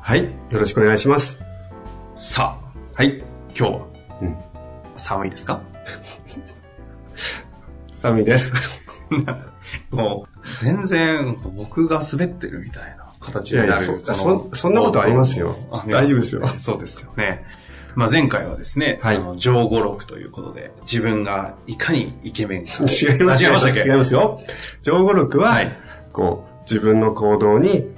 はい。よろしくお願いします。さあはい。今日は、うん寒いですか？寒いです。もう全然僕が滑ってるみたいな形いやいや、になるそ、そ、そんなことありますよあ。大丈夫ですよ。そうですよね。まあ前回はですね、はいあの上五六ということで、自分がいかにイケメンか。違いますあ違いましたっけ？違いますよ。上語録は、はいこう、自分の行動に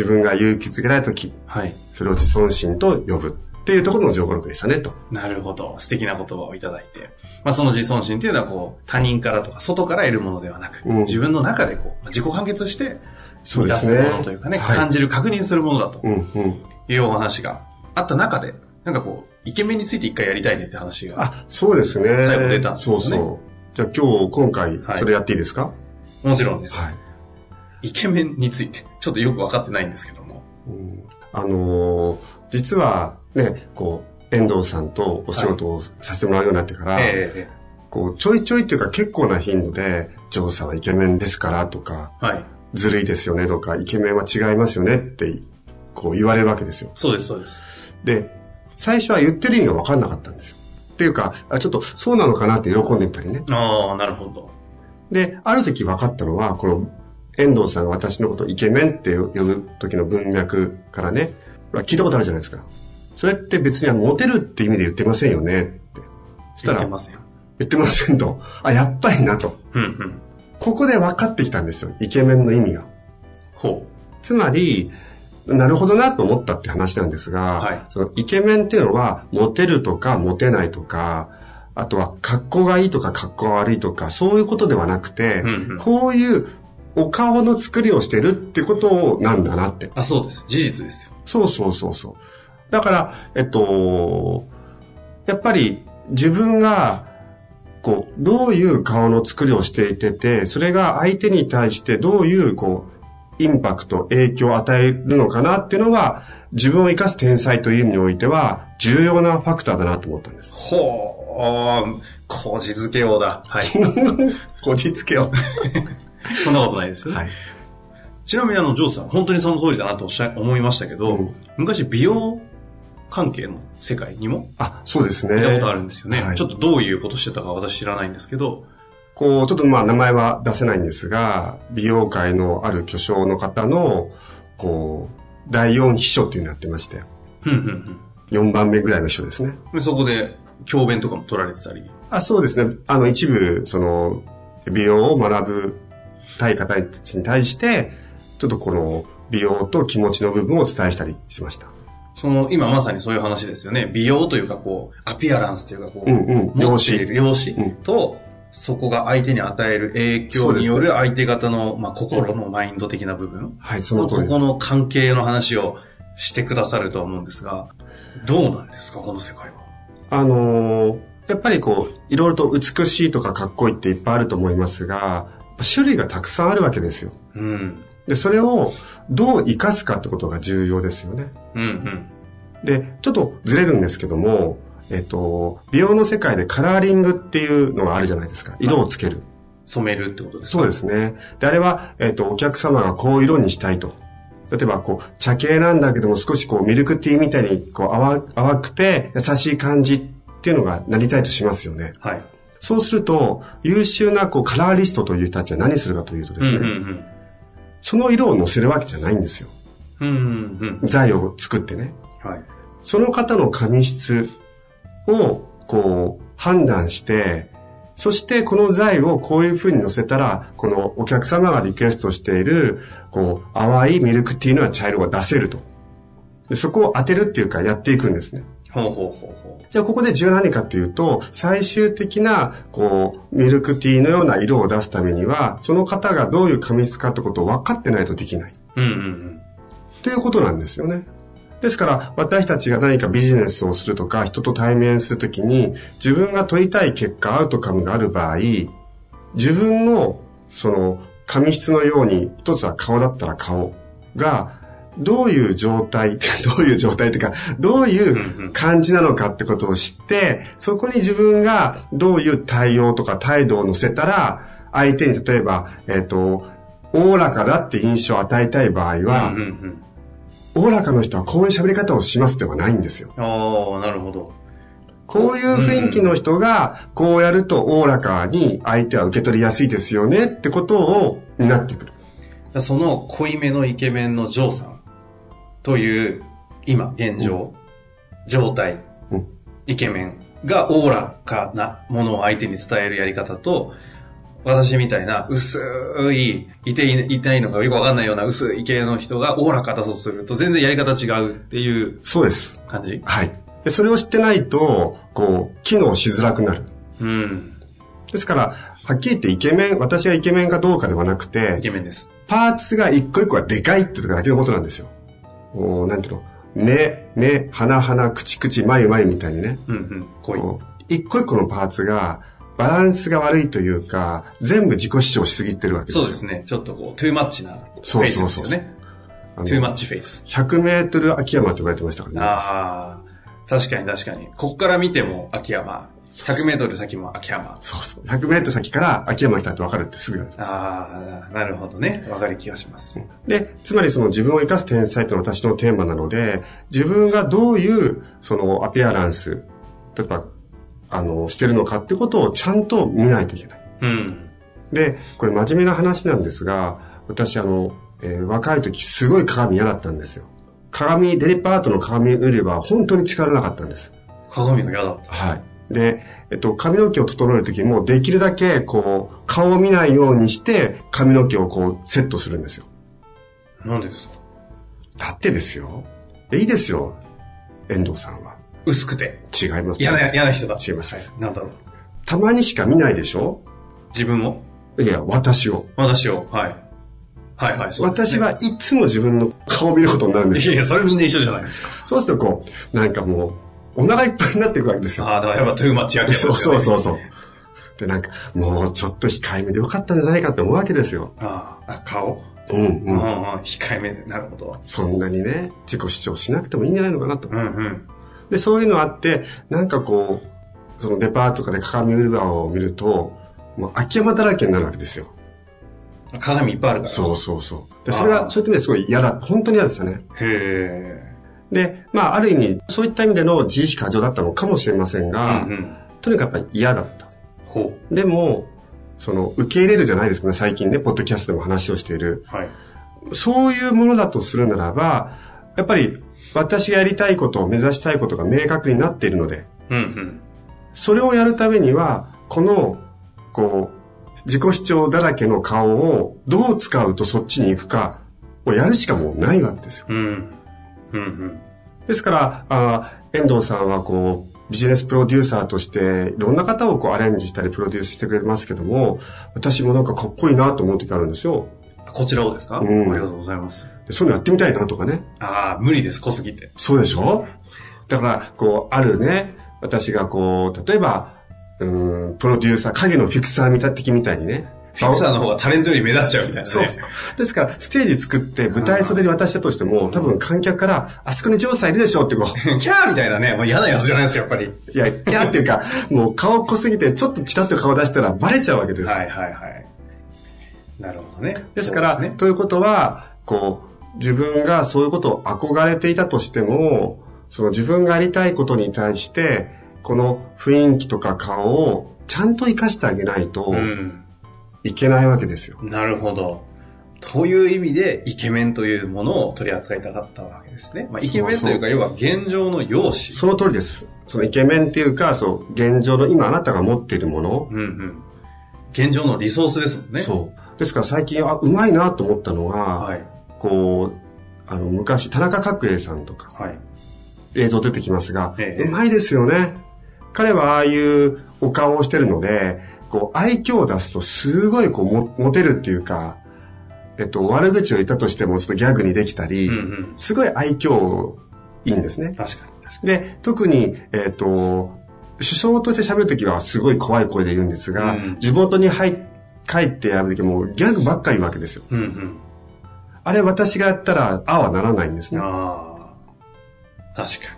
自分が勇気づけられたとき、はい。それを自尊心と呼ぶっていうところの上語録でしたね、と。なるほど。素敵な言葉をいただいて。まあその自尊心っていうのはこう、他人からとか外から得るものではなく、うん自分の中でこう、自己完結して、そう出ですすねものというかね、はい感じる、確認するものだとうん、うん。いうお話があった中で、なんかこう、イケメンについて一回やりたいねって話が、あ、そうですね。最後出たんですよねそうそう。じゃあ今日、今回は、いそれやっていいですか？もちろんです。はい。イケメンについて、ちょっとよくわかってないんですけども。うんあのー実はね、こう、遠藤さんとお仕事をさせてもらうようになってから、えこう、ちょいちょいっていうか結構な頻度で、ジョーさんはイケメンですからとか、えはい。ずるいですよねとか、イケメンは違いますよねって、こう言われるわけですよ。そうです、そうです。で、最初は言ってる意味が分かんなかったんですよ。っていうか、あちょっとそうなのかなって喜んでみたりね。ああ、なるほど。で、ある時分かったのは、この遠藤さんが私のことをイケメンって呼ぶ時の文脈からね、聞いたことあるじゃないですか。それって別にはモテるって意味で言ってませんよねって。そしたら、言ってますよ。言ってませんと。あ、やっぱりなと。うん、うん。ここで分かってきたんですよ。イケメンの意味が。ほつまり、なるほどなと思ったって話なんですが、はいそのイケメンっていうのは、モテるとかモテないとか、あとは格好がいいとか格好が悪いとか、そういうことではなくて、うんうんこういうお顔の作りをしてるってことなんだなってう。。あ、そうです。事実ですよ。そうそうそうそう。だから、えっと、やっぱり自分が、こう、どういう顔の作りをしていてて、それが相手に対してどういう、こう、インパクト、影響を与えるのかなっていうのが、自分を生かす天才という意味においては、重要なファクターだなと思ったんです。ほう、こじつけようだ。はい。こじつけを。そんなことないですよね。はい。ちなみにあの、ジョーさん、本当にその通りだなとおっしゃ、思いましたけど、うん昔美容関係の世界にも？あ、そうですね。見たことあるんですよね。はいちょっとどういうことしてたか私知らないんですけど、こう、ちょっとまあ名前は出せないんですが、美容界のある巨匠の方の、こう、第四秘書っていうのやってまして、ふんふん4番目ぐらいの秘書ですね。でそこで教鞭とかも取られてたり？あ、そうですね。あの、一部、その、美容を学ぶたい方に対して、ちょっとこの、美容と気持ちの部分をお伝えしたりしました。その、今まさにそういう話ですよね。美容というかこう、アピアランスというかこう、うんうん持っている容姿うんと、そこが相手に与える影響による相手方の、まあ、心のマインド的な部分。はい、そこの通りですこ。の関係の話をしてくださるとは思うんですが、どうなんですか、この世界は？あのーやっぱりこう、いろいろと美しいとかかっこいいっていっぱいあると思いますが、種類がたくさんあるわけですよ。うん。で、それをどう活かすかってことが重要ですよね。うんうん。で、ちょっとずれるんですけども、えっと、美容の世界でカラーリングっていうのがあるじゃないですか。色をつける。染めるってことですか？そうですね。で、あれは、えっと、お客様がこういう色にしたいと。例えば、こう、茶系なんだけども少しこう、ミルクティーみたいに、こう、淡淡くて優しい感じっていうのがなりたいとしますよね。はい。そうすると、優秀な、こう、カラーリストという人たちは何するかというとですね、うんうんその色を乗せるわけじゃないんですよ。うん。うんうんうん。材を作ってね。はい。その方の髪質を、こう、判断して、そしてこの財をこういう風に乗せたら、このお客様がリクエストしている、こう、淡いミルクティーの茶色が出せると。でそこを当てるっていうかやっていくんですね。ほうほうほうほじゃあここで重要な何かっていうと、最終的な、こう、ミルクティーのような色を出すためには、その方がどういう髪質かってことを分かってないとできない。う。うんうんうん。ということなんですよね。ですから、私たちが何かビジネスをするとか、人と対面するときに、自分が取りたい結果、アウトカムがある場合、自分の、その、髪質のように、一つは顔だったら顔が、どういう状態、どういう状態というか、どういう感じなのかってことを知って、そこに自分がどういう対応とか態度を乗せたら、相手に例えば、えっ、と、おおらかだって印象を与えたい場合は。おおらかの人はこういう喋り方をしますではないんですよ。ああ、なるほど。こういう雰囲気の人が、こうやるとおおらかに相手は受け取りやすいですよねってことを担ってくる。だその濃いめのイケメンのジョーさんという、今、現状、状態、うんイケメンがおおらかなものを相手に伝えるやり方と、私みたいな薄い、いていいないのかよくわかんないような薄い系の人がおおらかだとすると全然やり方違うっていうそうです。感じ？はい。でそれを知ってないと、こう、機能しづらくなる。うん。ですから、はっきり言ってイケメン、私がイケメンかどうかではなくイて、ケメンです。パーツが一個一個がでかいってだけのことなんですよ。おなんていうの？目、目、鼻、鼻、口、口、眉、眉みたいにね。うんうん。こう一個一個のパーツが、バランスが悪いというか、全部自己主張しすぎてるわけですよ。そうですね。ちょっとこう、トゥーマッチなフェイスそうそうそうですよね。あのトゥーマッチフェイス。100メートル秋山と言われてましたからね。ああ、確かに確かに。こっから見ても秋山。100メートル先も秋山。そうそう。100メートル先から秋山来たって分かるってすぐ言われ。ああ、なるほどね。わかる気がします。で、つまりその自分を生かす天才っていうのは私のテーマなので、自分がどういうそのアピアランス、例えば、あの、してるのかってことをちゃんと見ないといけない。うん。で、これ真面目な話なんですが、私あの、えー若い時すごい鏡嫌だったんですよ。鏡、デリパートの鏡売れば本当に力なかったんです。鏡が嫌だった。はい。で、えっと、髪の毛を整える時もできるだけこう、顔を見ないようにして髪の毛をこうセットするんですよ。なんでですか？だってですよ。いいですよ。遠藤さんは。薄くて。違います。嫌な、嫌な人だ。違いますはいなんだろう。たまにしか見ないでしょ？自分を？いや、私を。私を？はい。はいはい。ね私はいつも自分の顔を見ることになるんですよ。いやいや、それみんな一緒じゃないですか。そうするとこう、なんかもう、お腹いっぱいになっていくわけですよ。ああ、だからやっぱトゥーマッチ秋山ですそうよね。そうそうそう。で、なんか、もうちょっと控えめでよかったんじゃないかって思うわけですよ。ああ、あ顔？うんうん。控えめで。なるほど。そんなにね、自己主張しなくてもいいんじゃないのかなとう。んうん。で、そういうのあって、なんかこう、そのデパートとかで鏡売り場を見ると、もう秋山だらけになるわけですよ。鏡いっぱいあるから。そうそうそう。で、それが、そういった意味ですごい嫌だ。本当に嫌でしたね。へで、まあ、ある意味、そういった意味での自意識過剰だったのかもしれませんえ。が、うんうん。とにかくやっぱり嫌だった。ほでも、その、受け入れるじゃないですかね、最近ね、ポッドキャストでも話をしている。う。はい。そういうものだとするならば、やっぱり、私がやりたいことを目指したいことが明確になっているので、うんうん。それをやるためには、この、こう、自己主張だらけの顔をどう使うとそっちに行くかをやるしかもうないわけですよ。うん。うんうん。ですから、あー遠藤さんはこう、ビジネスプロデューサーとして、いろんな方をこうアレンジしたりプロデュースしてくれますけども、私もなんかかっこいいなと思う時あるんですよ。こちらをですか、うんありがとうございます。でそういうのやってみたいなとかね。ああ、無理です、濃すぎて。そうでしょ？だから、こう、あるね、私がこう、例えば、うーん、プロデューサー、影のフィクサー見た的みたいにね。フィクサーの方がタレントより目立っちゃうみたいなね。そう。ですから、ステージ作って舞台袖に渡したとしても、多分観客から、あそこにジョーさんいるでしょってこう、キャーみたいなね、もう嫌なやつじゃないですか、やっぱり。いや、キャーっていうか、もう顔濃すぎて、ちょっとチラッと顔出したらバレちゃうわけですよ。はいはいはい。なるほどね。ですから、ね。ということは、こう、自分がそういうことを憧れていたとしても、その自分がやりたいことに対して、この雰囲気とか顔をちゃんと活かしてあげないとうん。いけないわけですよ。なるほど。という意味で、イケメンというものを取り扱いたかったわけですね。まあ、イケメンというか、要は現状の容姿。その通りです。そのイケメンっていうか、そう、現状の今あなたが持っているもの、うんうん。現状のリソースですもんね。そう。ですから最近、あ、うまいなと思ったのが、はい。こう、あの、昔、田中角栄さんとか、はい。映像出てきますが、ええうまいですよね。彼はああいうお顔をしてるので、こう、愛嬌を出すとすごいこう、もモテるっていうか、えっと、悪口を言ったとしてもちょっとギャグにできたり、うんうん。すごい愛嬌いいんですね。確かに確かで、特に、えっ、と、首相として喋るときはすごい怖い声で言うんですが、うん地元に入っ帰ってやるときもギャグばっかり言うわけですよ。に。うんうん。あれ私がやったら、ああはならないんですね。ああ。確か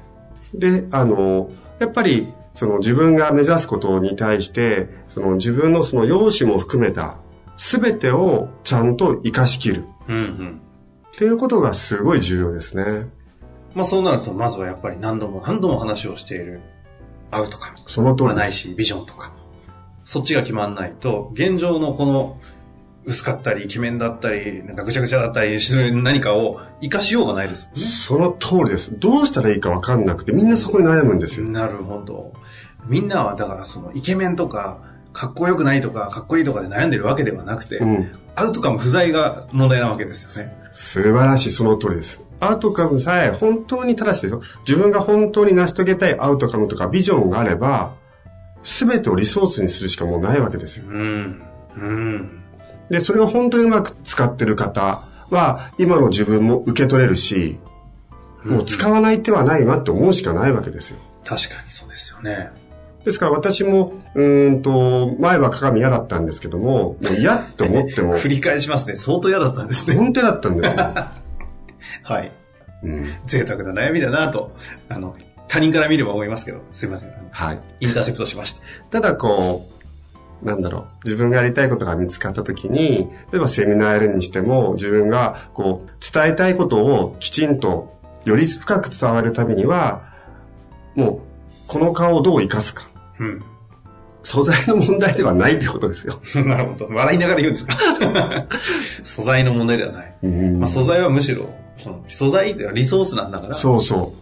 で、あの、やっぱり、その自分が目指すことに対して、その自分のその容姿も含めた、すべてをちゃんと活かしきる。に。うんうん。っていうことがすごい重要ですね。まあそうなると、まずはやっぱり何度も何度も話をしているアウトカム。その通まあり。ないし、ビジョンとか。そっちが決まんないと、現状のこの、薄かったり、イケメンだったり、なんかぐちゃぐちゃだったりする何かを活かしようがないですもんね。その通りです。どうしたらいいかわかんなくて、みんなそこに悩むんですよ。なるほど。みんなはだからそのイケメンとか、かっこよくないとか、かっこいいとかで悩んでるわけではなくて、うん。アウトカム不在が問題なわけですよね。素晴らしい、その通りです。アウトカムさえ本当に正しいですよ。自分が本当に成し遂げたいアウトカムとかビジョンがあれば、すべてをリソースにするしかもうないわけですよ。うん。うん。で、それを本当にうまく使ってる方は、今の自分も受け取れるし、もう使わない手はないわって思うしかないわけですよ。確かにそうですよね。ですから私も、うーんと、前は鏡嫌だったんですけども、もう嫌って思っても、繰り返しますね。相当嫌だったんですね。本当だったんですよ。はい。うん、贅沢な悩みだなと、あの、他人から見れば思いますけど、すいません。はい。インターセプトしました。ただこう、なんだろう、自分がやりたいことが見つかったときに、例えばセミナーやるにしても、自分がこう、伝えたいことをきちんと、より深く伝わるためには、もう、この顔をどう活かすか。うん。素材の問題ではないってことですよ。なるほど。笑いながら言うんですか？素材の問題ではない。うんまあ、素材はむしろ、その素材ってリソースなんだから、そうそ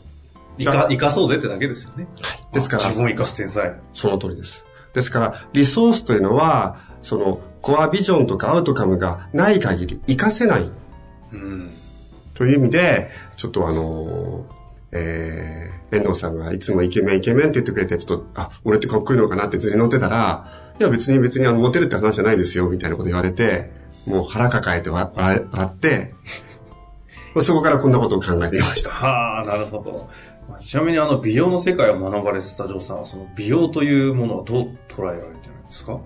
生か生かそうぜってだけですよね。う。ですから自、分を生かす天才。その通りです。ですから、リソースというのは、その、コアビジョンとかアウトカムがない限り活かせないうん。という意味で、ちょっとあのーえー、遠藤さんがいつもイケメンイケメンって言ってくれて、ちょっと、あ、俺ってかっこいいのかなって図に乗ってたら、いや別に別にあの、モテるって話じゃないですよ、みたいなこと言われて、もう腹抱えて笑って、そこからこんなことを考えていました。はあ、なるほど。まあちなみにあの、美容の世界を学ばれてたジョーさんは、その美容というものをどう捉えられてるんですか？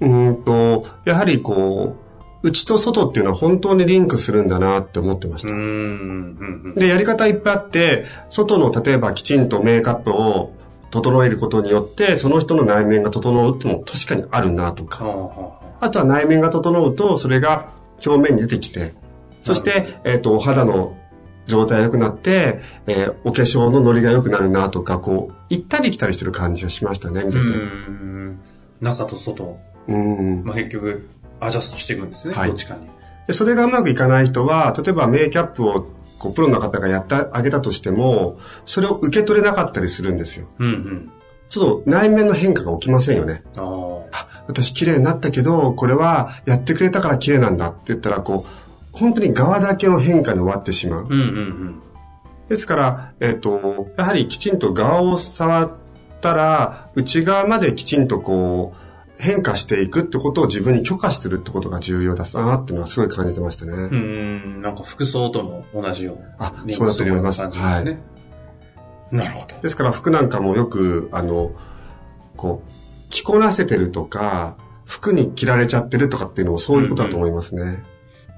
うーんと、やはりこう、内と外っていうのは本当にリンクするんだなって思ってましたうーん。。うんうん。で、やり方いっぱいあって、外の例えばきちんとメイクアップを整えることによって、その人の内面が整うっても確かにあるなとか。あとは内面が整うと、それが表面に出てきて、そして、えっ、と、お肌の状態が良くなって、えーお化粧のノリが良くなるなとか、こう、行ったり来たりしてる感じがしましたね、見てて。中と外。うん。まあ、結局、アジャストしていくんですね。はいどっちかに。で、それがうまくいかない人は、例えばメイキャップを、こう、プロの方がやってあげたとしても、それを受け取れなかったりするんですよ。うんうん。ちょっと内面の変化が起きませんよね。あ、私綺麗になったけど、これはやってくれたから綺麗なんだって言ったら、こう、本当に側だけの変化に終わってしまう。うんうんうん。ですから、えっ、と、やはりきちんと側を触ったら、内側まできちんとこう、変化していくってことを自分に許可するってことが重要だなっていうのはすごい感じてましたね。うーん。なんか服装とも同じような。あリンクするようなそうだと感じですね。なるほど。ですから服なんかもよく、あの、こう、着こなせてるとか、服に着られちゃってるとかっていうのもそういうことだと思いますね。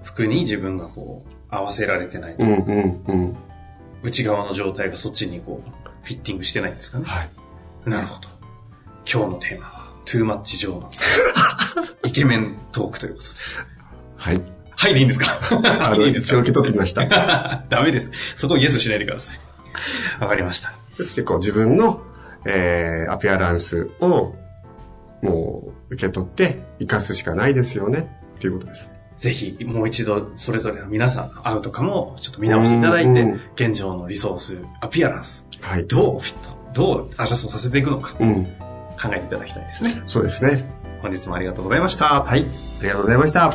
服に自分がこう、合わせられてない。うん、うん、うん。内側の状態がそっちにこう、フィッティングしてないんですかね。はい。なるほど。今日のテーマは、トゥーマッチ上の イケメントークということで。はい。はい、でいいんですか？あの、いいですか？一応受け取ってきました。ダメです。そこイエスしないでください。わかりました。そしてこう自分の、えー、アピアランスを、もう、受け取って、活かすしかないですよね。っていうことです。ぜひもう一度それぞれの皆さんのアウトカムをちょっと見直していただいてうんうん、現状のリソース、アピアランス、はい。どうフィット、どうアジャストさせていくのかうん。考えていただきたいですね。そうですね。本日もありがとうございました。はい。ありがとうございました。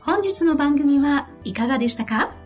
本日の番組はいかがでしたか？